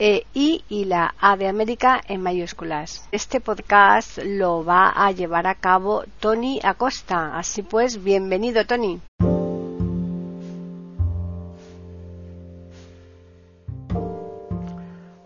e I y la A de América en mayúsculas. Este podcast lo va a llevar a cabo Tony Acosta. Así pues, bienvenido Tony.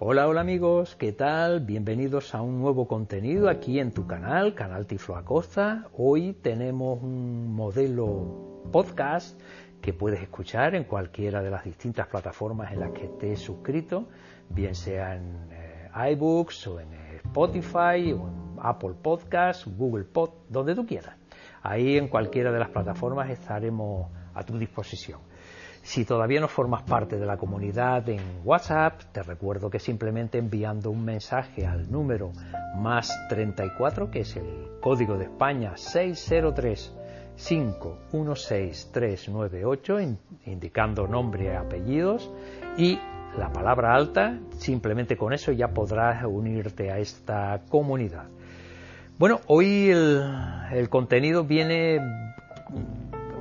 Hola, hola amigos, ¿qué tal? Bienvenidos a un nuevo contenido aquí en tu canal, Canal Tiflo Acosta. Hoy tenemos un modelo podcast que puedes escuchar en cualquiera de las distintas plataformas en las que estés suscrito bien sea en eh, iBooks o en eh, Spotify o en Apple Podcasts, Google Pod, donde tú quieras. Ahí en cualquiera de las plataformas estaremos a tu disposición. Si todavía no formas parte de la comunidad en WhatsApp, te recuerdo que simplemente enviando un mensaje al número más 34, que es el código de España 603 516398, indicando nombre y apellidos, y la palabra alta, simplemente con eso ya podrás unirte a esta comunidad. Bueno, hoy el, contenido viene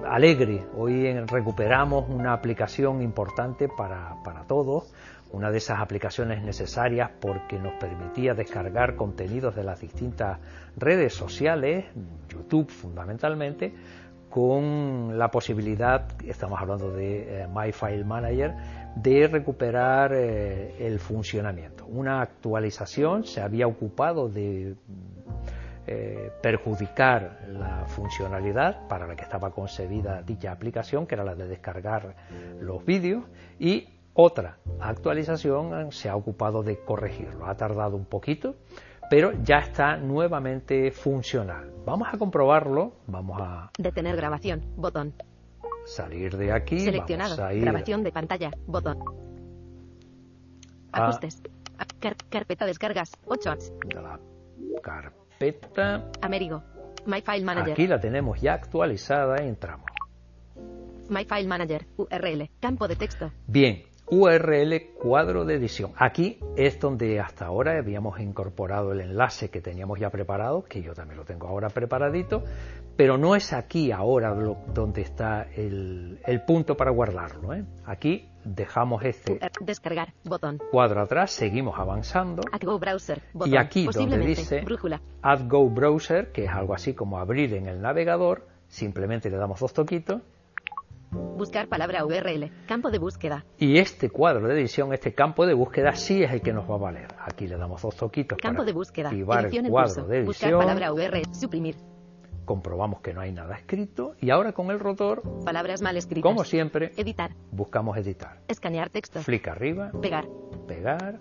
alegre, hoy recuperamos una aplicación importante para, para todos, una de esas aplicaciones necesarias porque nos permitía descargar contenidos de las distintas redes sociales, YouTube fundamentalmente, con la posibilidad, estamos hablando de eh, My File Manager, de recuperar eh, el funcionamiento. Una actualización se había ocupado de eh, perjudicar la funcionalidad para la que estaba concebida dicha aplicación, que era la de descargar los vídeos, y otra actualización se ha ocupado de corregirlo. Ha tardado un poquito, pero ya está nuevamente funcional. Vamos a comprobarlo, vamos a... Detener grabación, botón. Salir de aquí, Seleccionado, vamos a ir grabación de pantalla, botón. a Ajustes. Car- carpeta descargas, 8 apps. la carpeta. Amerigo. My File Manager. Aquí la tenemos ya actualizada entramos. My File Manager. URL. Campo de texto. Bien, URL cuadro de edición. Aquí es donde hasta ahora habíamos incorporado el enlace que teníamos ya preparado, que yo también lo tengo ahora preparadito, pero no es aquí ahora lo- donde está el, el punto para guardarlo. ¿eh? Aquí dejamos este UR- Descargar. Botón. cuadro atrás, seguimos avanzando Add Go Browser. Botón. y aquí donde dice Brújula. Add Go Browser, que es algo así como abrir en el navegador, simplemente le damos dos toquitos Buscar palabra URL. Campo de búsqueda. y este cuadro de edición, este campo de búsqueda sí es el que nos va a valer. Aquí le damos dos toquitos Campo para de búsqueda. activar Edición el cuadro curso. de Buscar edición. palabra URL. Suprimir. comprobamos que no hay nada escrito y ahora con el rotor, Palabras mal escritas. como siempre, Editar. buscamos editar. Escanear texto. Flick arriba, Pegar. pegar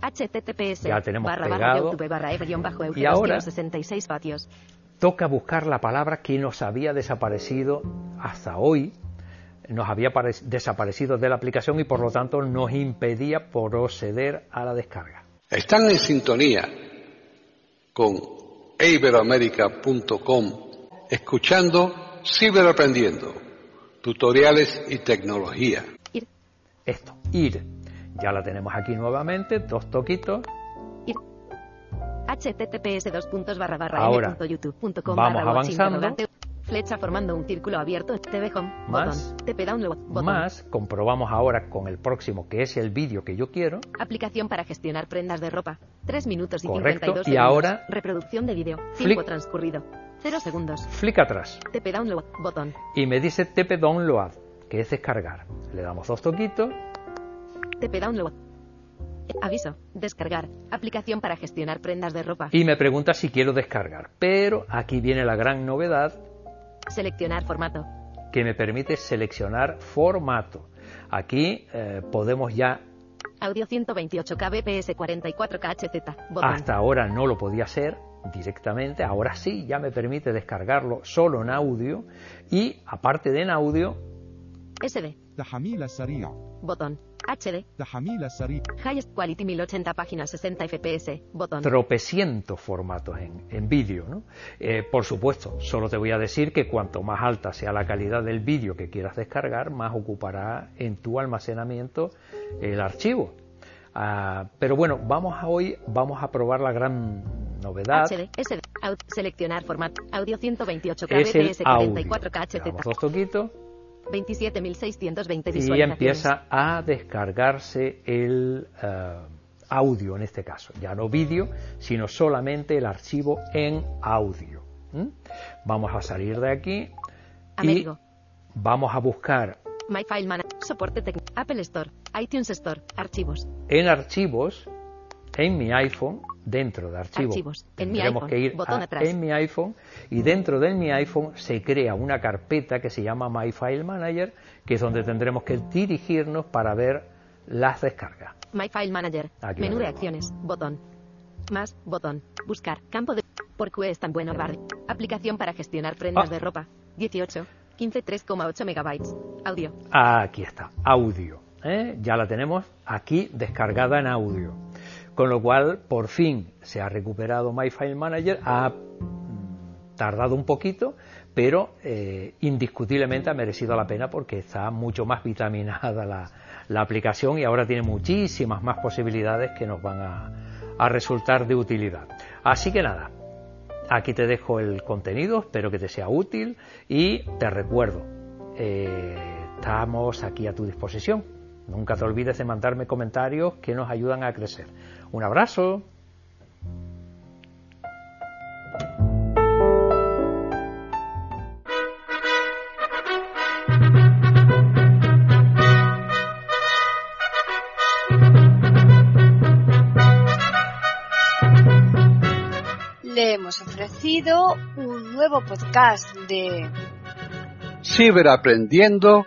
https Ya tenemos barra barra pegado. youtube barra f guion bajo Y ahora- 66 vatios. toca buscar la palabra que nos había desaparecido hasta hoy, nos había apare- desaparecido de la aplicación y por lo tanto nos impedía proceder a la descarga. Están en sintonía con iberoamerica.com, escuchando Ciberaprendiendo, tutoriales y tecnología. Ir, Esto, ir. Ya la tenemos aquí nuevamente, dos toquitos. ir. https dos puntos barra barra Ahora, m punto youtube punto com vamos barra avanzando. Flecha formando un círculo abierto. TV Home. Más. Botón. TP Download. Botón. Más, comprobamos ahora con el próximo que es el vídeo que yo quiero. Aplicación para gestionar prendas de ropa. 3 minutos y Correcto, 52 y segundos. ahora- Reproducción de vídeo. Tiempo transcurrido. 0 segundos. Flick atrás. TP Download. Botón. Y me dice TP Download, que es descargar. Le damos dos toquitos. TP Download. Aviso. Descargar. Aplicación para gestionar prendas de ropa. y me pregunta si quiero descargar. Pero aquí viene la gran novedad Seleccionar formato. Que me permite seleccionar formato. Aquí eh, podemos ya Audio 128 kbps 44 khz. Hasta ahora no lo podía hacer directamente, ahora sí ya me permite descargarlo solo en audio y aparte de en audio. SD. Botón. HD. Highest Quality 1080 páginas 60 FPS. Botón. Tropecientos formatos en, en vídeo, ¿no? Eh, por supuesto, solo te voy a decir que cuanto más alta sea la calidad del vídeo que quieras descargar, más ocupará en tu almacenamiento el archivo. Ah, pero bueno, vamos a hoy vamos a probar la gran novedad. HD, SD, seleccionar formato, audio 128K, es el BPS 44K, Dos toquitos. 27.620 y visualizaciones. empieza a descargarse el eh, audio en este caso, ya no vídeo, sino solamente el archivo en audio. ¿m? Vamos a salir de aquí y Américo. vamos a buscar My File Manager. Soporte técnico. Apple Store. iTunes Store. Archivos. en archivos en mi iPhone, dentro de archivos, Archivos, en mi tendremos iPhone, que ir a en mi iPhone y dentro de mi iPhone se crea una carpeta que se llama My File Manager, que es donde tendremos que dirigirnos para ver las descargas. My File Manager. Aquí Menú de acciones. Botón. Más. Botón. Buscar. Campo de. ¿Por qué es tan bueno Bar? Aplicación para gestionar prendas Ah. de ropa. 18. 15 3,8 megabytes. Audio. Aquí está, audio. ¿eh? Ya la tenemos aquí descargada en audio. Con lo cual, por fin se ha recuperado My File Manager. Ha mm, tardado un poquito, pero eh, indiscutiblemente ha merecido la pena porque está mucho más vitaminada la, aplicación y ahora tiene muchísimas más posibilidades que nos van a, a resultar de utilidad. Así que nada, Aquí te dejo el contenido, espero que te sea útil y te recuerdo, eh, estamos aquí a tu disposición. Nunca te olvides de mandarme comentarios que nos ayudan a crecer. Un abrazo. Le hemos ofrecido un nuevo podcast de Ciberaprendiendo,